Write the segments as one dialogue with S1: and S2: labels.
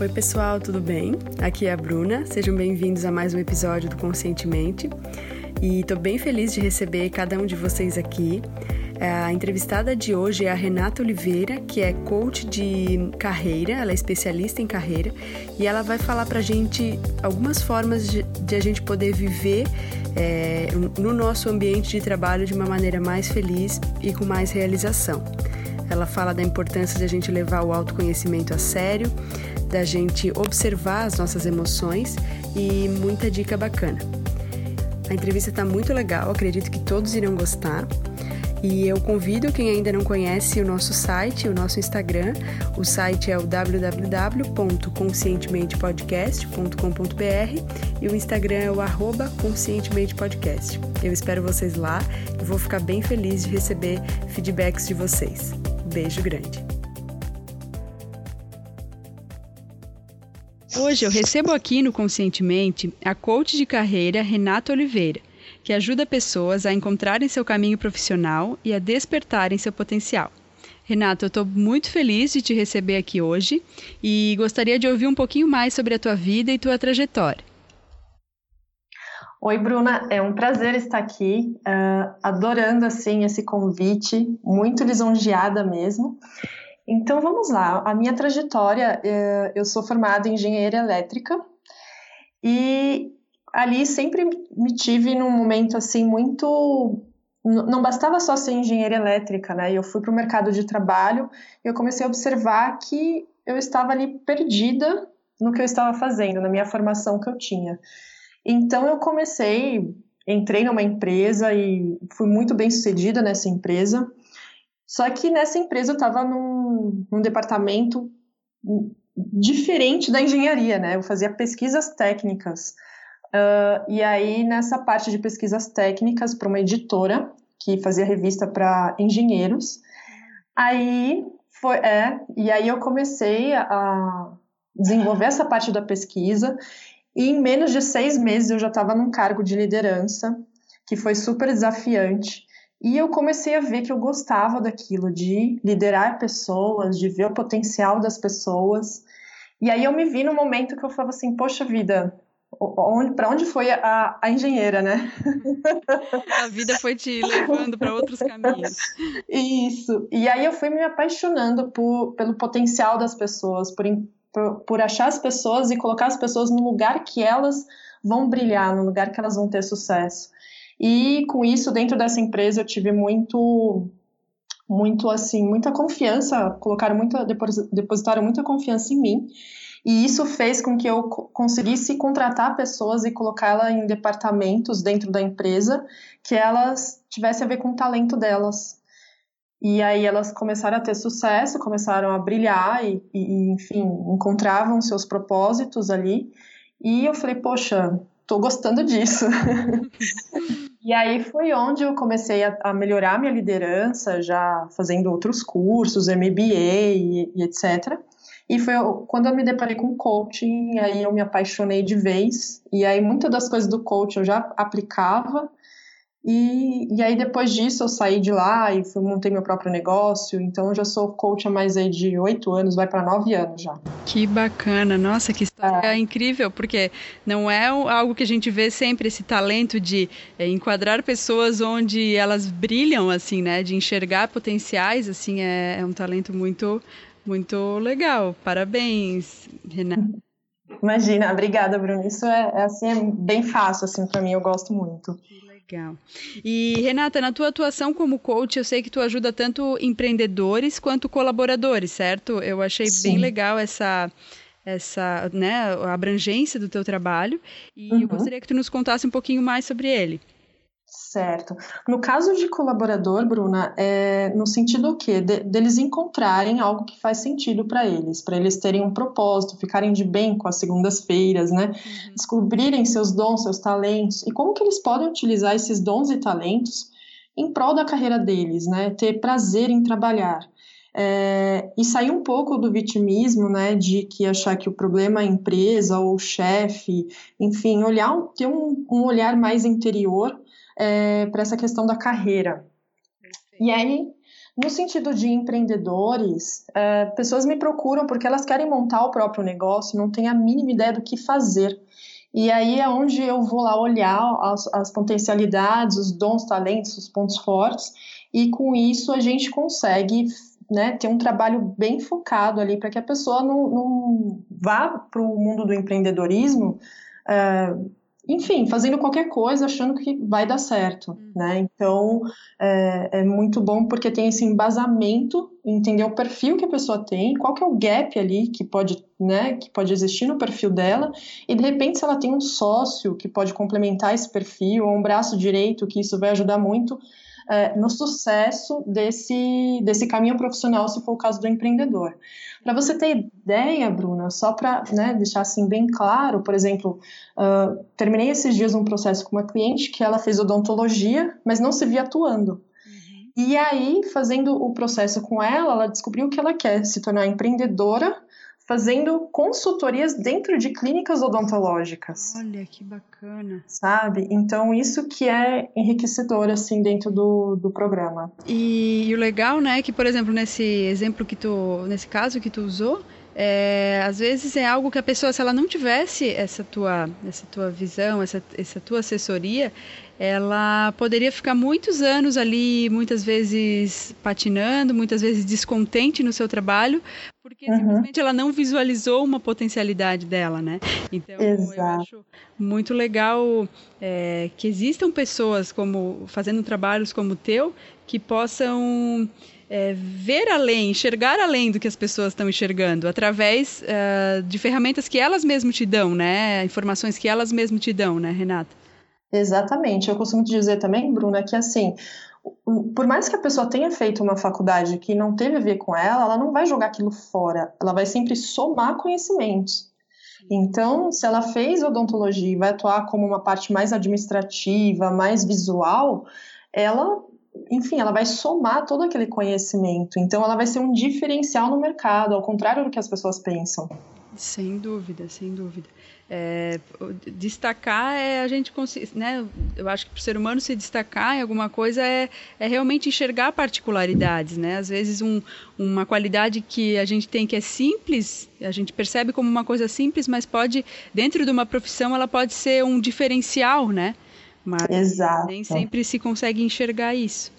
S1: Oi, pessoal, tudo bem? Aqui é a Bruna. Sejam bem-vindos a mais um episódio do Conscientemente. E estou bem feliz de receber cada um de vocês aqui. A entrevistada de hoje é a Renata Oliveira, que é coach de carreira, ela é especialista em carreira e ela vai falar para a gente algumas formas de, de, a gente poder viver é, no nosso ambiente de trabalho de uma maneira mais feliz e com mais realização. Ela fala da importância de a gente levar o autoconhecimento a sério, da gente observar as nossas emoções e muita dica bacana. A entrevista está muito legal, acredito que todos irão gostar. E eu convido quem ainda não conhece o nosso site, o nosso Instagram. O site é o www.conscientementepodcast.com.br e o Instagram é o conscientementepodcast. Eu espero vocês lá e vou ficar bem feliz de receber feedbacks de vocês. Beijo grande! Hoje eu recebo aqui no Conscientemente a coach de carreira Renata Oliveira, que ajuda pessoas a encontrarem seu caminho profissional e a despertarem seu potencial. Renata, eu estou muito feliz de te receber aqui hoje e gostaria de ouvir um pouquinho mais sobre a tua vida e tua trajetória.
S2: Oi, Bruna, é um prazer estar aqui, uh, adorando assim esse convite, muito lisonjeada mesmo. Então vamos lá, a minha trajetória, uh, eu sou formada em engenharia elétrica e ali sempre me tive num momento assim muito não bastava só ser engenheira elétrica, né? Eu fui para o mercado de trabalho e eu comecei a observar que eu estava ali perdida no que eu estava fazendo, na minha formação que eu tinha. Então eu comecei, entrei numa empresa e fui muito bem sucedida nessa empresa. Só que nessa empresa eu estava num, num departamento diferente da engenharia, né? Eu fazia pesquisas técnicas. Uh, e aí, nessa parte de pesquisas técnicas para uma editora que fazia revista para engenheiros, aí foi, é, e aí eu comecei a desenvolver essa parte da pesquisa e em menos de seis meses eu já estava num cargo de liderança, que foi super desafiante. E eu comecei a ver que eu gostava daquilo, de liderar pessoas, de ver o potencial das pessoas. E aí eu me vi no momento que eu falava assim, poxa vida, para onde foi a, a, engenheira, né?
S1: A vida foi te levando para outros caminhos.
S2: Isso. E aí eu fui me apaixonando por, pelo potencial das pessoas, por, por, por achar as pessoas e colocar as pessoas no lugar que elas vão brilhar, no lugar que elas vão ter sucesso. E com isso, dentro dessa empresa, eu tive muito, muito assim, muita confiança, colocaram muita, depositaram muita confiança em mim. E isso fez com que eu conseguisse contratar pessoas e colocá-las em departamentos dentro da empresa que elas tivessem a ver com o talento delas. E aí elas começaram a ter sucesso, começaram a brilhar e, e enfim, encontravam seus propósitos ali. E eu falei, poxa, tô gostando disso. e aí foi onde eu comecei a, a, melhorar minha liderança, já fazendo outros cursos, MBA e, e etc. E foi quando eu me deparei com coaching, aí eu me apaixonei de vez. E aí muitas das coisas do coaching eu já aplicava e, e aí depois disso eu saí de lá e fui, montei meu próprio negócio, então eu já sou coach há mais aí de oito anos, vai para nove anos já.
S1: Que bacana, nossa, que história é. incrível, porque não é algo que a gente vê sempre, esse talento de é, enquadrar pessoas onde elas brilham, assim, né, de enxergar potenciais, assim, é, é um talento muito, muito legal, parabéns, Renata.
S2: Imagina, obrigada, Bruno. Isso é, é assim, é bem fácil assim para mim, eu gosto muito.
S1: Legal. E Renata, na tua atuação como coach, eu sei que tu ajuda tanto empreendedores quanto colaboradores, certo? Eu achei Sim. bem legal essa essa, né, a abrangência do teu trabalho e uhum. eu gostaria que tu nos contasse um pouquinho mais sobre ele.
S2: Certo. No caso de colaborador, Bruna, é no sentido o quê? De, deles encontrarem algo que faz sentido para eles, para eles terem um propósito, ficarem de bem com as segundas-feiras, né? Uhum. Descobrirem seus dons, seus talentos e como que eles podem utilizar esses dons e talentos em prol da carreira deles, né? Ter prazer em trabalhar. É, e sair um pouco do vitimismo, né, de que achar que o problema é a empresa ou o chefe, enfim, olhar, ter um, um olhar mais interior é, para essa questão da carreira. Perfeito. E aí, No sentido de empreendedores, é, pessoas me procuram porque elas querem montar o próprio negócio, não têm a mínima ideia do que fazer. E aí é onde eu vou lá olhar as, as potencialidades, os dons, talentos, os pontos fortes, e com isso a gente consegue né, ter um trabalho bem focado ali para que a pessoa não, não vá para o mundo do empreendedorismo. Uh, enfim, fazendo qualquer coisa achando que vai dar certo, uhum. né? Então é, é, muito bom porque tem esse embasamento, entender o perfil que a pessoa tem, qual que é o gap ali que pode, né, que pode existir no perfil dela, e de repente se ela tem um sócio que pode complementar esse perfil, ou um braço direito, que isso vai ajudar muito é, no sucesso desse, desse caminho profissional, se for o caso do empreendedor. Para você ter ideia, Bruna, só para né, deixar assim bem claro, por exemplo, uh, terminei esses dias um processo com uma cliente que ela fez odontologia, mas não se via atuando. Uhum. E aí, fazendo o processo com ela, ela descobriu que ela quer se tornar empreendedora fazendo consultorias dentro de clínicas odontológicas.
S1: Olha que bacana.
S2: Sabe? Então, isso que é enriquecedor, assim, dentro do, do programa.
S1: E, e o legal, né, é que, por exemplo, nesse exemplo que tu, nesse caso que tu usou, é, às vezes é algo que a pessoa, se ela não tivesse essa tua, essa tua visão, essa, essa tua assessoria, ela poderia ficar muitos anos ali, muitas vezes patinando, muitas vezes descontente no seu trabalho, porque uhum. simplesmente ela não visualizou uma potencialidade dela, né? Então Exato. eu acho muito legal é, que existam pessoas como fazendo trabalhos como o teu que possam é, ver além, enxergar além do que as pessoas estão enxergando, através uh, de ferramentas que elas mesmas te dão, né? Informações que elas mesmas te dão, né, Renata?
S2: Exatamente. Eu costumo dizer também, Bruna, que assim, por mais que a pessoa tenha feito uma faculdade que não teve a ver com ela, ela não vai jogar aquilo fora, ela vai sempre somar conhecimentos. Então, se ela fez odontologia e vai atuar como uma parte mais administrativa, mais visual, ela enfim, ela vai somar todo aquele conhecimento. Então, ela vai ser um diferencial no mercado, ao contrário do que as pessoas pensam.
S1: Sem dúvida, sem dúvida. É, destacar é a gente né, eu acho que para o ser humano se destacar em alguma coisa é, é realmente enxergar particularidades né às vezes um, uma qualidade que a gente tem que é simples a gente percebe como uma coisa simples mas pode dentro de uma profissão ela pode ser um diferencial né mas Exato. nem sempre se consegue enxergar isso.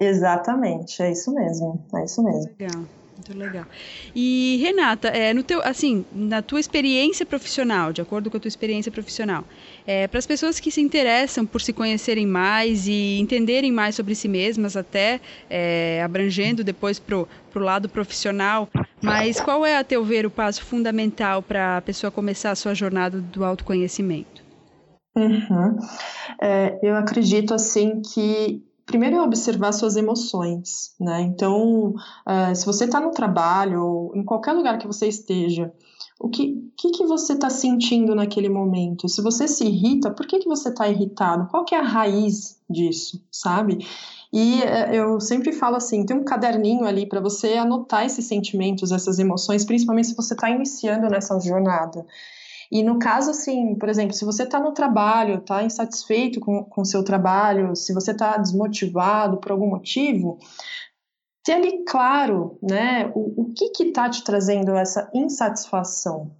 S2: Exatamente, é isso mesmo, é isso mesmo.
S1: Legal. Muito legal. E Renata, é, no teu, assim, na tua experiência profissional, de acordo com a tua experiência profissional, é, para as pessoas que se interessam por se conhecerem mais e entenderem mais sobre si mesmas, até é, abrangendo depois para o lado profissional, mas qual é, a teu ver, o passo fundamental para a pessoa começar a sua jornada do autoconhecimento?
S2: Uhum. Eu acredito assim que primeiro é observar suas emoções, né? Então, uh, se você está no trabalho ou em qualquer lugar que você esteja, o que, que, que você está sentindo naquele momento? Se você se irrita, por que, que você está irritado? Qual que é a raiz disso, sabe? E uh, eu sempre falo assim, tem um caderninho ali para você anotar esses sentimentos, essas emoções, principalmente se você está iniciando nessa jornada. E no caso, assim, por exemplo, se você está no trabalho, está insatisfeito com o seu trabalho, se você está desmotivado por algum motivo, ter ali claro, né, o, o que está te trazendo essa insatisfação.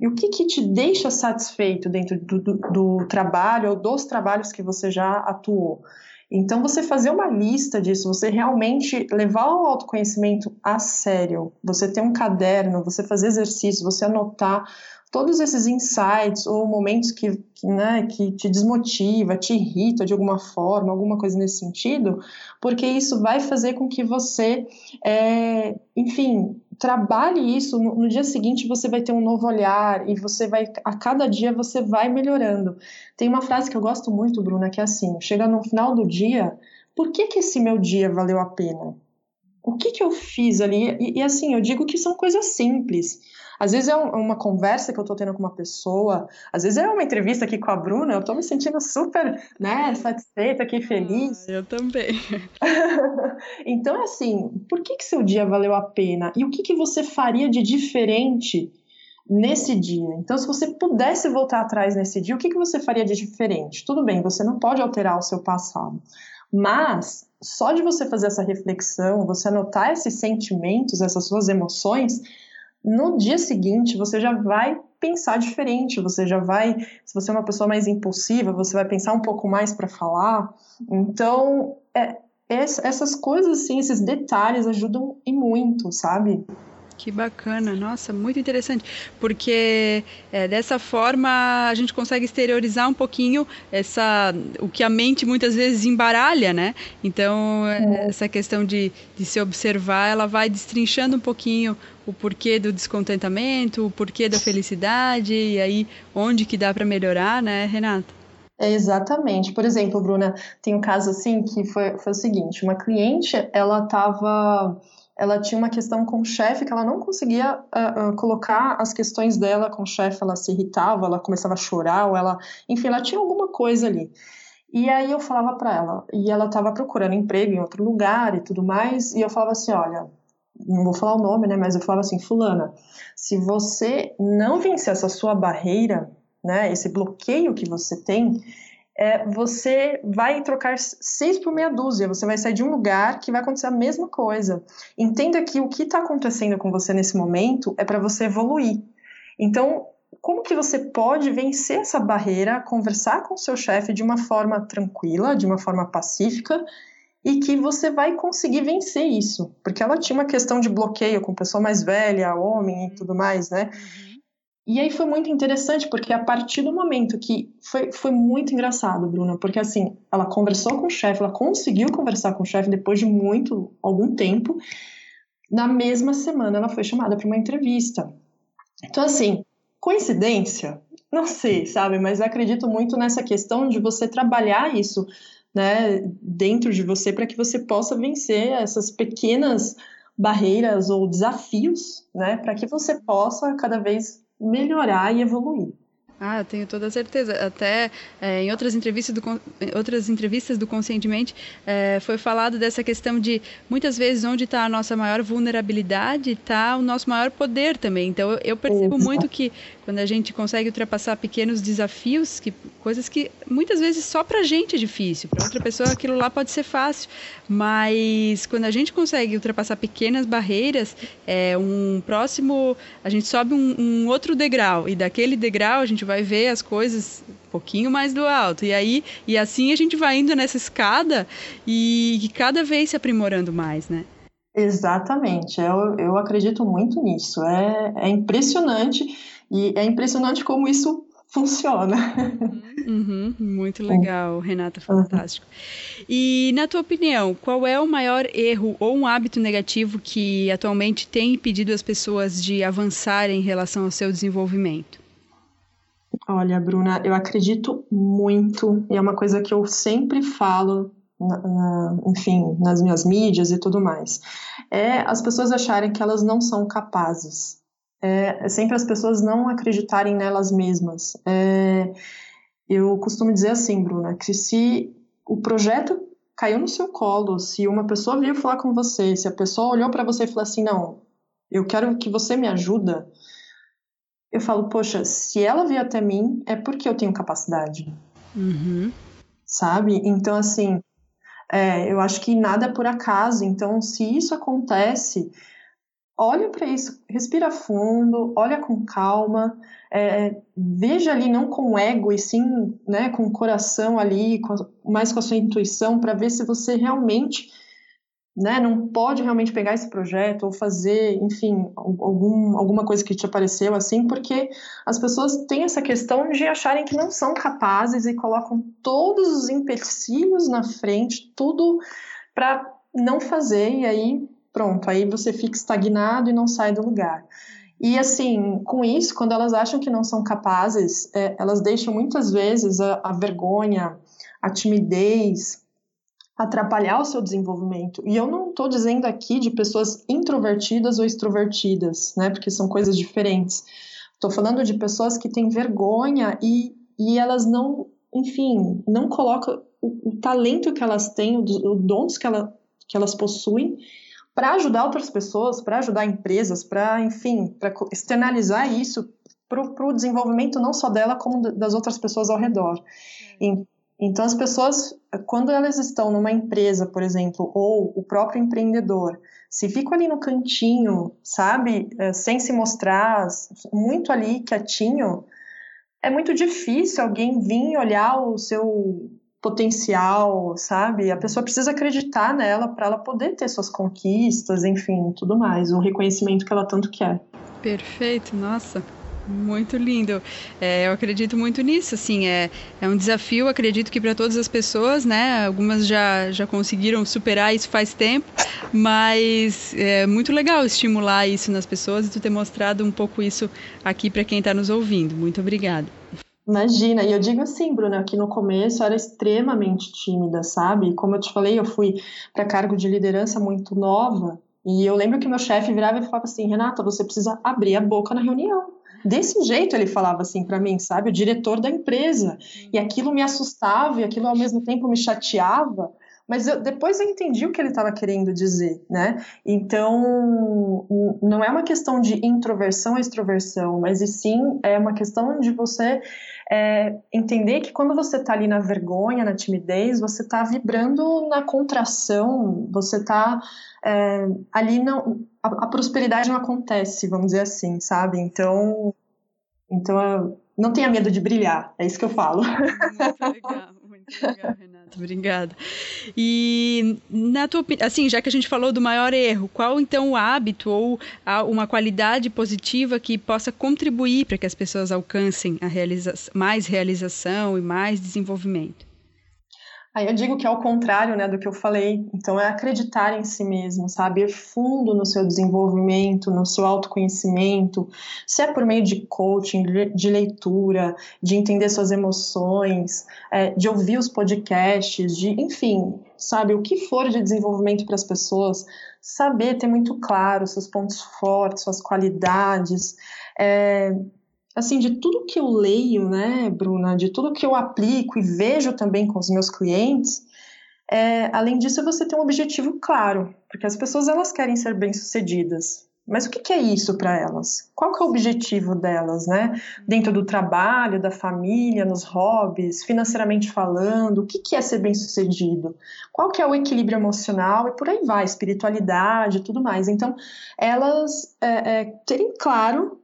S2: E o que, que te deixa satisfeito dentro do, do, do trabalho ou dos trabalhos que você já atuou. Então, você fazer uma lista disso, você realmente levar o autoconhecimento a sério, você ter um caderno, você fazer exercício, você anotar todos esses insights ou momentos que, que, né, que te desmotiva, te irrita de alguma forma, alguma coisa nesse sentido, porque isso vai fazer com que você, é, enfim, trabalhe isso. No, no, dia seguinte você vai ter um novo olhar e você vai, a cada dia você vai melhorando. Tem uma frase que eu gosto muito, Bruna, que é assim: chega no final do dia, por que, que esse meu dia valeu a pena? O que, que eu fiz ali? E, e assim, eu digo que são coisas simples. Às vezes é uma conversa que eu tô tendo com uma pessoa, às vezes é uma entrevista aqui com a Bruna, eu tô me sentindo super, né, satisfeita aqui, feliz.
S1: Ah, eu também.
S2: então, assim, por que que seu dia valeu a pena? E o que que você faria de diferente nesse dia. Então, se você pudesse voltar atrás nesse dia, o que, que você faria de diferente? Tudo bem, você não pode alterar o seu passado, mas só de você fazer essa reflexão, você anotar esses sentimentos, essas suas emoções, no dia seguinte você já vai pensar diferente, você já vai, se você é uma pessoa mais impulsiva, você vai pensar um pouco mais para falar. Então, é, essas coisas assim, esses detalhes ajudam e muito, sabe?
S1: Que bacana, nossa, muito interessante, porque é, dessa forma a gente consegue exteriorizar um pouquinho essa, o que a mente muitas vezes embaralha, né? Então, é. essa questão de, de se observar, ela vai destrinchando um pouquinho o porquê do descontentamento, o porquê da felicidade, e aí onde que dá para melhorar, né, Renata?
S2: É exatamente. Por exemplo, Bruna, tem um caso assim que foi, foi o seguinte: uma cliente, ela estava ela tinha uma questão com o chefe que ela não conseguia uh, uh, colocar as questões dela com o chefe, ela se irritava, ela começava a chorar, ou ela, enfim, ela tinha alguma coisa ali. E aí eu falava para ela, e ela estava procurando emprego em outro lugar e tudo mais, e eu falava assim, olha, não vou falar o nome, né, mas eu falava assim, fulana, se você não vencer essa sua barreira, né, esse bloqueio que você tem, é, você vai trocar seis por meia dúzia, você vai sair de um lugar que vai acontecer a mesma coisa. Entenda que o que está acontecendo com você nesse momento é para você evoluir. Então, como que você pode vencer essa barreira, conversar com o seu chefe de uma forma tranquila, de uma forma pacífica, e que você vai conseguir vencer isso? Porque ela tinha uma questão de bloqueio com pessoa mais velha, homem e tudo mais, né? Uhum. E aí foi muito interessante, porque a partir do momento que foi, foi muito engraçado, Bruna, porque assim, ela conversou com o chefe, ela conseguiu conversar com o chefe depois de muito, algum tempo. Na mesma semana ela foi chamada para uma entrevista. Então, assim, coincidência? Não sei, sabe? Mas acredito muito nessa questão de você trabalhar isso né, dentro de você para que você possa vencer essas pequenas barreiras ou desafios, né, para que você possa cada vez melhorar e evoluir.
S1: Ah, eu tenho toda a certeza. Até é, em outras entrevistas do, outras entrevistas do Conscientemente é, foi falado dessa questão de muitas vezes onde está a nossa maior vulnerabilidade está o nosso maior poder também. Então eu, eu percebo muito que quando a gente consegue ultrapassar pequenos desafios, que, coisas que muitas vezes só para a gente é difícil, para outra pessoa aquilo lá pode ser fácil, mas quando a gente consegue ultrapassar pequenas barreiras, é um próximo, a gente sobe um, um outro degrau e daquele degrau a gente vai ver as coisas um pouquinho mais do alto. E aí, e assim a gente vai indo nessa escada e, e cada vez se aprimorando mais, né?
S2: Exatamente, eu, eu acredito muito nisso. É, é impressionante e é impressionante como isso funciona.
S1: Uhum, muito legal, Renata, fantástico. E na tua opinião, qual é o maior erro ou um hábito negativo que atualmente tem impedido as pessoas de avançarem em relação ao seu desenvolvimento?
S2: Olha, Bruna, eu acredito muito, e é uma coisa que eu sempre falo, na, na, enfim, nas minhas mídias e tudo mais, é as pessoas acharem que elas não são capazes. É, é sempre as pessoas não acreditarem nelas mesmas. É, eu costumo dizer assim, Bruna, que se o projeto caiu no seu colo, se uma pessoa veio falar com você, se a pessoa olhou para você e falou assim, não, eu quero que você me ajuda, eu falo, poxa, se ela veio até mim, é porque eu tenho capacidade.
S1: Uhum.
S2: Sabe? Então, assim, é, eu acho que nada é por acaso. Então, se isso acontece, olha para isso, respira fundo, olha com calma, é, veja ali não com ego e sim né, com o coração ali, com a, mais com a sua intuição, para ver se você realmente né, não pode realmente pegar esse projeto ou fazer, enfim, algum, alguma coisa que te apareceu assim, porque as pessoas têm essa questão de acharem que não são capazes e colocam todos os empecilhos na frente, tudo para não fazer, e aí pronto, aí você fica estagnado e não sai do lugar. E assim, com isso, quando elas acham que não são capazes, é, elas deixam muitas vezes a, a vergonha, a timidez, atrapalhar o seu desenvolvimento. E eu não estou dizendo aqui de pessoas introvertidas ou extrovertidas, né? Porque são coisas diferentes. Estou falando de pessoas que têm vergonha e, e elas não, enfim, não colocam o, o talento que elas têm, os dons que, ela, que elas possuem para ajudar outras pessoas, para ajudar empresas, para, enfim, para externalizar isso para o desenvolvimento não só dela, como das outras pessoas ao redor. Então, as pessoas, quando elas estão numa empresa, por exemplo, ou o próprio empreendedor, se ficam ali no cantinho, sabe, é, sem se mostrar, muito ali quietinho, é muito difícil alguém vir olhar o seu potencial, sabe? A pessoa precisa acreditar nela para ela poder ter suas conquistas, enfim, tudo mais, o reconhecimento que ela tanto quer.
S1: Perfeito, nossa. Muito lindo. É, eu acredito muito nisso, assim, é, é um desafio, acredito que para todas as pessoas, né? Algumas já, já conseguiram superar isso faz tempo, mas é muito legal estimular isso nas pessoas e tu ter mostrado um pouco isso aqui para quem está nos ouvindo. Muito obrigada.
S2: Imagina, e eu digo assim, Bruna, que no começo eu era extremamente tímida, sabe? Como eu te falei, eu fui para cargo de liderança muito nova, e eu lembro que meu chefe virava e falava assim: Renata, você precisa abrir a boca na reunião. Desse jeito ele falava assim para mim, sabe? O diretor da empresa. E aquilo me assustava e aquilo ao mesmo tempo me chateava. Mas eu, depois eu entendi o que ele estava querendo dizer, né? Então, não é uma questão de introversão ou extroversão, mas e sim é uma questão de você é, entender que quando você está ali na vergonha, na timidez, você está vibrando na contração, você está é, ali não a, a, prosperidade não acontece, vamos dizer assim, sabe? Então, então não tenha medo de brilhar, é isso que eu falo.
S1: Muito legal, muito legal, Renata, obrigada. E na tua assim, já que a gente falou do maior erro, qual então o hábito ou uma qualidade positiva que possa contribuir para que as pessoas alcancem a realiza mais realização e mais desenvolvimento?
S2: Aí eu digo que é o contrário, né, do que eu falei. Então é acreditar em si mesmo, sabe? Ir fundo no seu desenvolvimento, no seu autoconhecimento, se é por meio de coaching, de leitura, de entender suas emoções, é, de ouvir os podcasts, de, enfim, sabe, o que for de desenvolvimento para as pessoas, saber ter muito claro seus pontos fortes, suas qualidades, é, assim, de tudo que eu leio, né, Bruna, de tudo que eu aplico e vejo também com os meus clientes, é, além disso, você tem um objetivo claro, porque as pessoas elas querem ser bem-sucedidas. Mas o que, que é isso para elas? Qual que é o objetivo delas, né? Dentro do trabalho, da família, nos hobbies, financeiramente falando, o que, que é ser bem-sucedido? Qual que é o equilíbrio emocional e por aí vai, espiritualidade tudo mais. Então, elas é, é, terem claro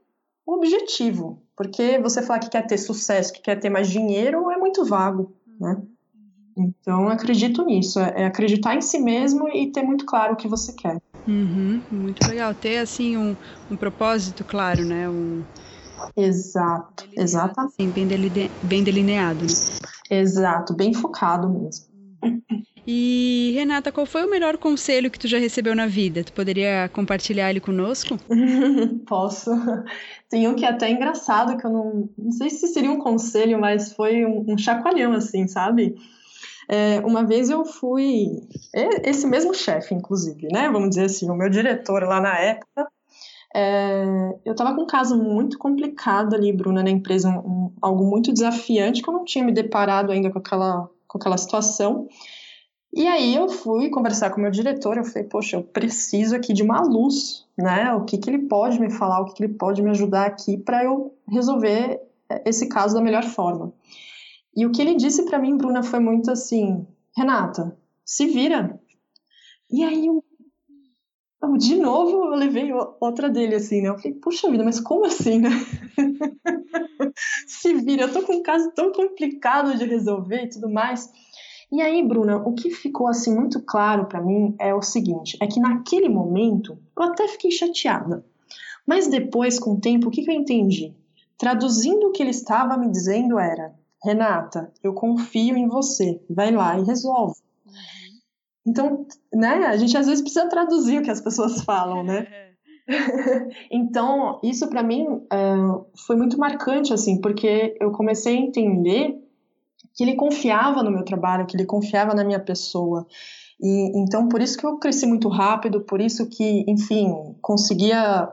S2: o objetivo. Porque você falar que quer ter sucesso, que quer ter mais dinheiro, é muito vago, né? Então, acredito nisso. É, é acreditar em si mesmo e ter muito claro o que você quer.
S1: Uhum, muito legal. Ter, assim, um, um propósito claro, né? Um...
S2: Exato, exato.
S1: Assim, bem, deline... bem delineado, né?
S2: Exato, bem focado mesmo.
S1: E Renata, qual foi o melhor conselho que tu já recebeu na vida? Tu poderia compartilhar ele conosco?
S2: Posso. Tem um que é até engraçado, que eu não, não sei se seria um conselho, mas foi um, um chacoalhão, assim, sabe? É, uma vez eu fui, esse mesmo chefe, inclusive, né? Vamos dizer assim, o meu diretor lá na época, é, eu estava com um caso muito complicado ali, Bruna, na empresa, um, algo muito desafiante, que eu não tinha me deparado ainda com aquela, com aquela situação. E aí eu fui conversar com o meu diretor, eu falei, poxa, eu preciso aqui de uma luz, né? O que, que ele pode me falar, o que, que ele pode me ajudar aqui para eu resolver esse caso da melhor forma. E o que ele disse para mim, Bruna, foi muito assim, Renata, se vira. E aí eu, de novo eu levei outra dele assim, né? Eu falei, puxa vida, mas como assim, né? se vira, eu tô com um caso tão complicado de resolver e tudo mais. E aí, Bruna, o que ficou assim muito claro para mim é o seguinte: é que naquele momento eu até fiquei chateada. Mas depois, com o tempo, o que, que eu entendi? Traduzindo o que ele estava me dizendo era: Renata, eu confio em você, vai lá e resolve. Uhum. Então, né, a gente às vezes precisa traduzir o que as pessoas falam, né? então, isso para mim uh, foi muito marcante, assim, porque eu comecei a entender que ele confiava no meu trabalho, que ele confiava na minha pessoa. E então por isso que eu cresci muito rápido, por isso que, enfim, conseguia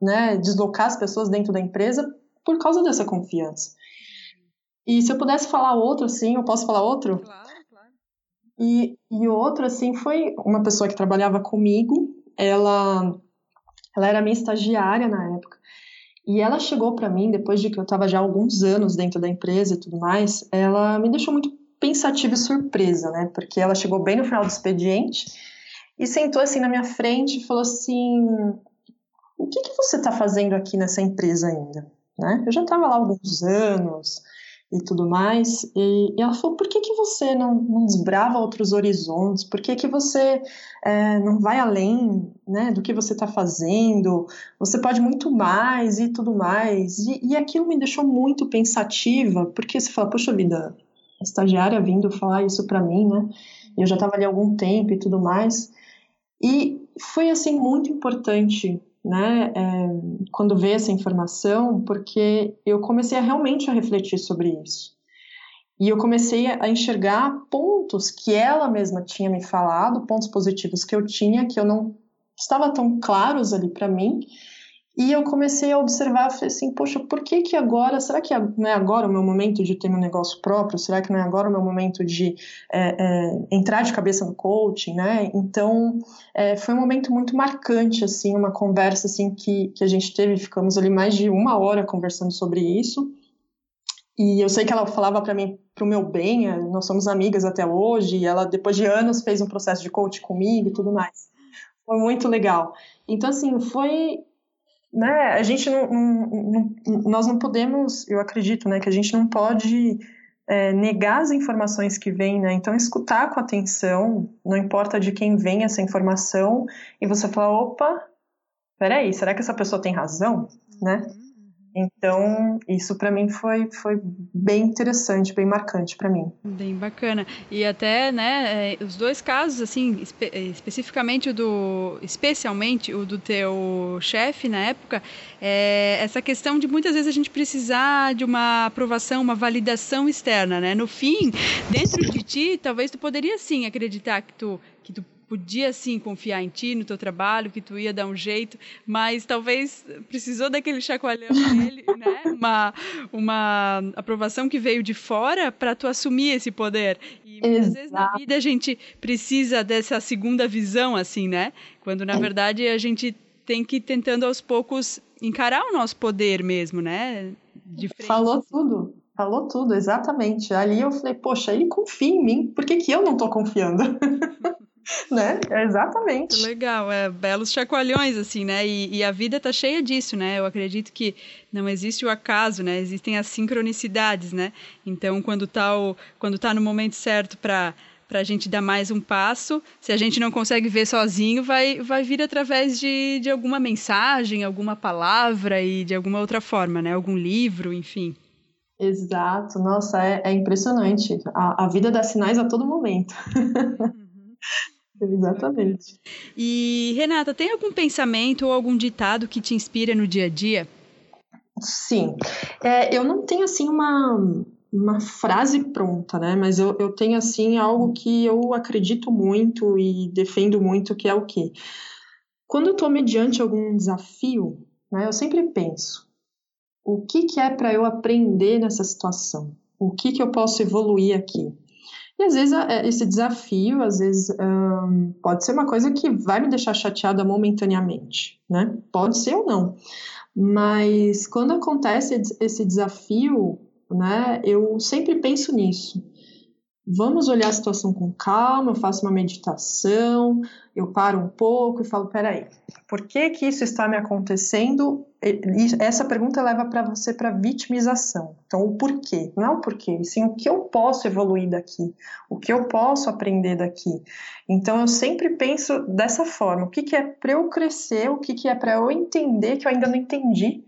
S2: né, deslocar as pessoas dentro da empresa por causa dessa confiança. E se eu pudesse falar outro, assim, eu posso falar outro?
S1: Claro, claro.
S2: E, e outro, assim, foi uma pessoa que trabalhava comigo, ela, ela era minha estagiária na época, e ela chegou para mim, depois de que eu estava já alguns anos dentro da empresa e tudo mais, ela me deixou muito pensativa e surpresa, né? Porque ela chegou bem no final do expediente e sentou assim na minha frente e falou assim: O que, que você está fazendo aqui nessa empresa ainda? Né? Eu já estava lá alguns anos e tudo mais. E, e, ela falou: por que, que você não, não desbrava outros horizontes? Por que, que você é, não vai além né, do que você está fazendo? Você pode muito mais e tudo mais. E, e aquilo me deixou muito pensativa, porque você fala: poxa vida, a estagiária vindo falar isso para mim, né? Eu já estava ali há algum tempo e tudo mais. E foi assim muito importante né, é, quando veio essa informação, porque eu comecei a realmente a refletir sobre isso. E eu comecei a enxergar pontos que ela mesma tinha me falado, pontos positivos que eu tinha, que eu não estava tão claros ali para mim, e eu comecei a observar, falei assim, poxa, por que que agora, será que não é agora o meu momento de ter meu negócio próprio? Será que não é agora o meu momento de é, é, entrar de cabeça no coaching, né? Então, é, foi um momento muito marcante, assim, uma conversa, assim, que, que a gente teve, ficamos ali mais de uma hora conversando sobre isso, e eu sei que ela falava para mim para o meu bem, é, nós somos amigas até hoje, e ela, depois de anos, fez um processo de coaching comigo e tudo mais. Foi muito legal. Então, assim, foi né, a gente não, não, não, nós não podemos, eu acredito, né, que a gente não pode é, negar as informações que vêm, né, então escutar com atenção, não importa de quem vem essa informação, e você falar, opa, peraí, será que essa pessoa tem razão, né? Então, isso para mim foi, foi bem interessante, bem marcante para mim.
S1: Bem bacana. E até, né, é, os dois casos, assim, espe especificamente o do, especialmente o do teu chefe na época, é essa questão de muitas vezes a gente precisar de uma aprovação, uma validação externa, né? No fim, dentro de ti, talvez tu poderia sim acreditar que tu que tu podia sim confiar em ti, no teu trabalho, que tu ia dar um jeito, mas talvez precisou daquele chacoalhão dele, né? Uma, uma aprovação que veio de fora para tu assumir esse poder. E muitas vezes na vida a gente precisa dessa segunda visão, assim, né? Quando na verdade a gente tem que ir tentando aos poucos encarar o nosso poder mesmo, né?
S2: Falou tudo. Falou tudo, exatamente. Ali eu falei, poxa, ele confia em mim, por que, que eu não estou confiando? né? É exatamente.
S1: Legal, é belos chacoalhões, assim, né? E, e, a vida tá cheia disso, né? Eu acredito que não existe o acaso, né? Existem as sincronicidades, né? Então, quando tá, o, quando tá no momento certo para para a gente dar mais um passo. Se a gente não consegue ver sozinho, vai, vai vir através de, de alguma mensagem, alguma palavra e de alguma outra forma, né? Algum livro, enfim.
S2: Exato, nossa, é, é impressionante. A, a vida dá sinais a todo momento. Uhum. Exatamente.
S1: E, Renata, tem algum pensamento ou algum ditado que te inspira no dia a dia?
S2: Sim. É, eu não tenho, assim, uma, uma frase pronta, né? Mas eu, eu tenho, assim, algo que eu acredito muito e defendo muito, que é o quê? Quando eu estou mediante algum desafio, né, eu sempre penso, o que, que é para eu aprender nessa situação? O que, que eu posso evoluir aqui? E às vezes é, esse desafio, às vezes, um, pode ser uma coisa que vai me deixar chateada momentaneamente, né? Pode ser ou não. Mas quando acontece esse desafio, né, eu sempre penso nisso. Vamos olhar a situação com calma, eu faço uma meditação, eu paro um pouco e falo, peraí, por que que isso está me acontecendo? Essa pergunta leva para você para vitimização. Então, o porquê, não é o porquê, sim o que eu posso evoluir daqui, o que eu posso aprender daqui. Então, eu sempre penso dessa forma, o que que é para eu crescer, o que que é para eu entender que eu ainda não entendi,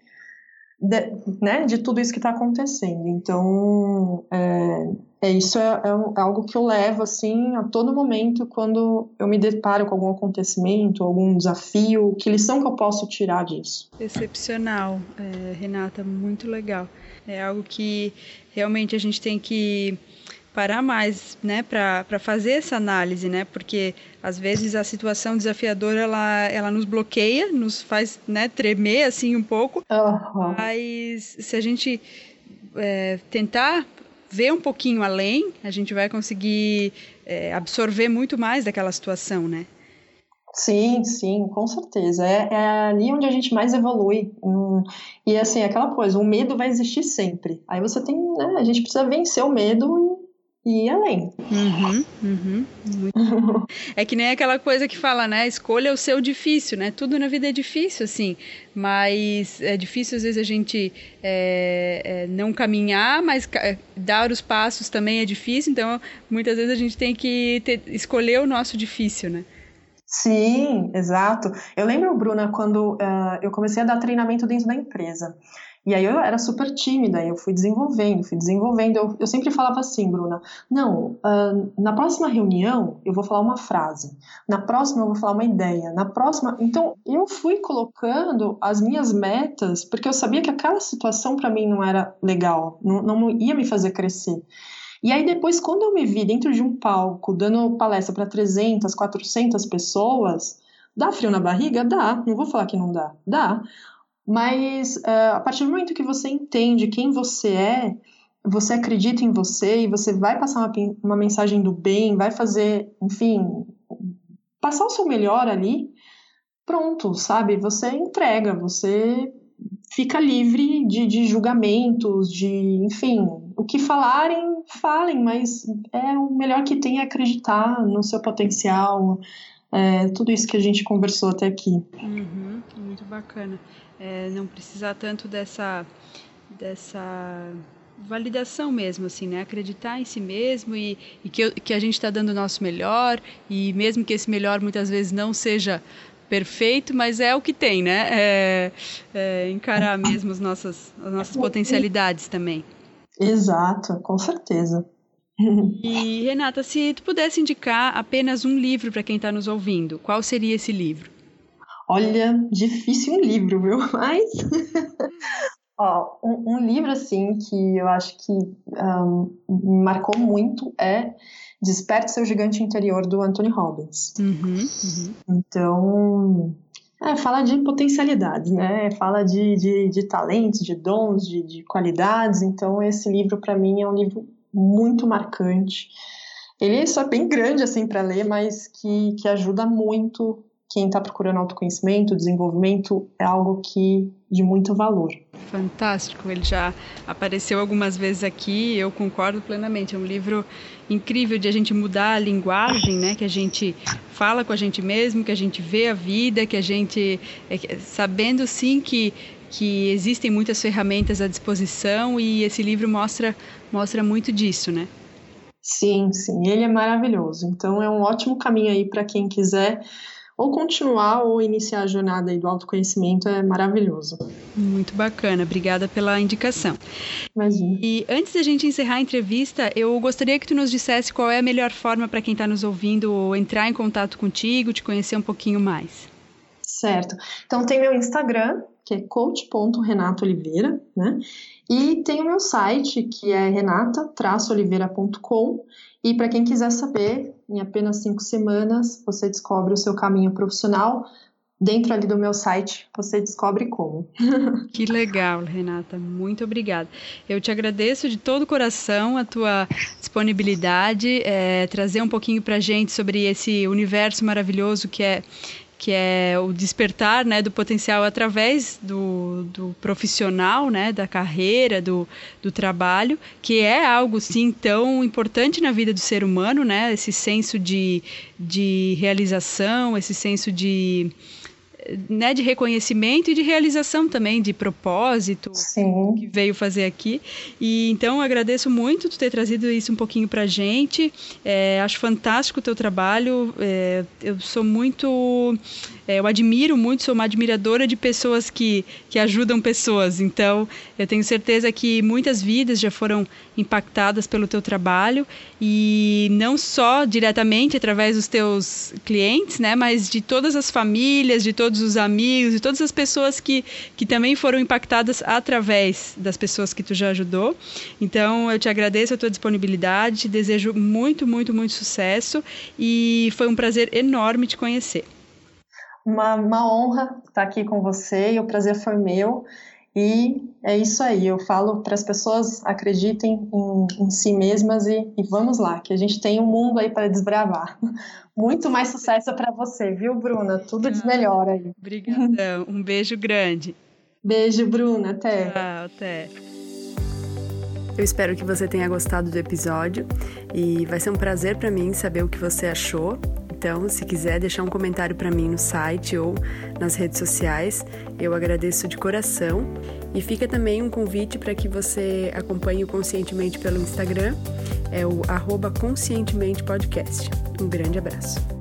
S2: de, né, de tudo isso que está acontecendo. Então, é, é isso é, é, é, algo que eu levo assim a todo momento quando eu me deparo com algum acontecimento, algum desafio. Que lição que eu posso tirar disso?
S1: Excepcional, é, Renata, muito legal. É algo que realmente a gente tem que parar mais, né, para fazer essa análise, né, porque às vezes a situação desafiadora ela, ela nos bloqueia, nos faz, né, tremer assim um pouco, uhum. mas se a gente é, tentar ver um pouquinho além, a gente vai conseguir é, absorver muito mais daquela situação, né?
S2: Sim, sim, com certeza. É, é, ali onde a gente mais evolui. Hum, e assim, aquela coisa, o medo vai existir sempre. Aí você tem, né, a gente precisa vencer o medo e ir além.
S1: Uhum, uhum, muito é que nem aquela coisa que fala, né? Escolha o seu difícil, né? Tudo na vida é difícil, assim, mas é difícil às vezes a gente é, é, não caminhar, mas é, dar os passos também é difícil, então muitas vezes a gente tem que ter, escolher o nosso difícil, né?
S2: Sim, exato. Eu lembro, Bruna, quando uh, eu comecei a dar treinamento dentro da empresa. E aí eu era super tímida, eu fui desenvolvendo, fui desenvolvendo. Eu, eu sempre falava assim, Bruna, não, uh, na próxima reunião eu vou falar uma frase, na próxima eu vou falar uma ideia, na próxima. Então eu fui colocando as minhas metas, porque eu sabia que aquela situação para mim não era legal, não, não ia me fazer crescer. E aí depois, quando eu me vi dentro de um palco, dando palestra para 300, 400 pessoas, dá frio na barriga? Dá, não vou falar que não dá, dá. Mas uh, a partir do momento que você entende quem você é, você acredita em você e você vai passar uma, uma mensagem do bem, vai fazer, enfim, passar o seu melhor ali, pronto, sabe? Você entrega, você fica livre de, de julgamentos, de, enfim, o que falarem, falem, mas é o melhor que tem é acreditar no seu potencial, é, tudo isso que a gente conversou até aqui.
S1: Uhum, muito bacana é, não precisar tanto dessa dessa validação mesmo, assim, né? Acreditar em si mesmo e, e que, que a gente está dando o nosso melhor e mesmo que esse melhor muitas vezes não seja perfeito, mas é o que tem, né? É, é encarar mesmo as nossas, as nossas potencialidades também.
S2: Exato, com certeza.
S1: E Renata, se tu pudesse indicar apenas um livro para quem está nos ouvindo, qual seria esse livro?
S2: Olha, difícil um livro, viu? Mas. Ó, um, um, livro, assim, que eu acho que um, marcou muito é Desperte Seu Gigante Interior, do Anthony Robbins. Uhum, uhum. Então, é, fala de potencialidades, né? Fala de, de, de talentos, de dons, de, de qualidades. Então, esse livro, para mim, é um livro muito marcante. Ele é só bem grande, assim, para ler, mas que, que ajuda muito quem está procurando autoconhecimento, desenvolvimento, é algo que de muito valor.
S1: Fantástico, ele já apareceu algumas vezes aqui, eu concordo plenamente. É um livro incrível de a gente mudar a linguagem, né? Que a gente fala com a gente mesmo, que a gente vê a vida, que a gente é, sabendo sim que que existem muitas ferramentas à disposição e esse livro mostra mostra muito disso, né?
S2: Sim, sim, ele é maravilhoso. Então é um ótimo caminho aí para quem quiser ou continuar ou iniciar a jornada do autoconhecimento é maravilhoso.
S1: Muito bacana, obrigada pela indicação.
S2: Imagina.
S1: E antes da gente encerrar a entrevista, eu gostaria que tu nos dissesse qual é a melhor forma para quem está nos ouvindo entrar em contato contigo, te conhecer um pouquinho mais.
S2: Certo. Então tem meu Instagram, que é coach.renatooliveira, né? E tem o meu site, que é renata-oliveira.com. E para quem quiser saber, em apenas cinco semanas você descobre o seu caminho profissional. Dentro ali do meu site você descobre como.
S1: que legal, Renata. Muito obrigada. Eu te agradeço de todo o coração a tua disponibilidade, é, trazer um pouquinho para gente sobre esse universo maravilhoso que é que é o despertar né, do potencial através do, do profissional, né, da carreira, do, do trabalho, que é algo sim tão importante na vida do ser humano, né, esse senso de, de realização, esse senso de né, de reconhecimento e de realização também, de propósito
S2: Sim.
S1: que veio fazer aqui. E então agradeço muito tu ter trazido isso um pouquinho para gente. É, acho fantástico o teu trabalho. É, eu sou muito, é, eu admiro muito, sou uma admiradora de pessoas que, que ajudam pessoas. Então eu tenho certeza que muitas vidas já foram impactadas pelo teu trabalho e não só diretamente através dos teus clientes, né, mas de todas as famílias, de todos os amigos, de todas as pessoas que, que também foram impactadas através das pessoas que tu já ajudou. Então, eu te agradeço a tua disponibilidade, te desejo muito, muito, muito sucesso e foi um prazer enorme te conhecer.
S2: Uma, uma honra estar aqui com você e o prazer foi meu. E é isso aí, eu falo para as pessoas acreditem em, em si mesmas e, e, vamos lá, que a gente tem um mundo aí para desbravar. Muito mais sucesso para você, viu, Bruna? Tudo de melhor aí.
S1: Obrigadão, um beijo grande.
S2: Beijo, Bruna, até.
S1: Tchau, até.
S3: Eu espero que você tenha gostado do episódio e vai ser um prazer para mim saber o que você achou. Então, se quiser deixar um comentário para mim no site ou nas redes sociais, eu agradeço de coração. E fica também um convite para que você acompanhe o Conscientemente pelo Instagram, é o arroba Conscientemente Podcast. Um grande abraço.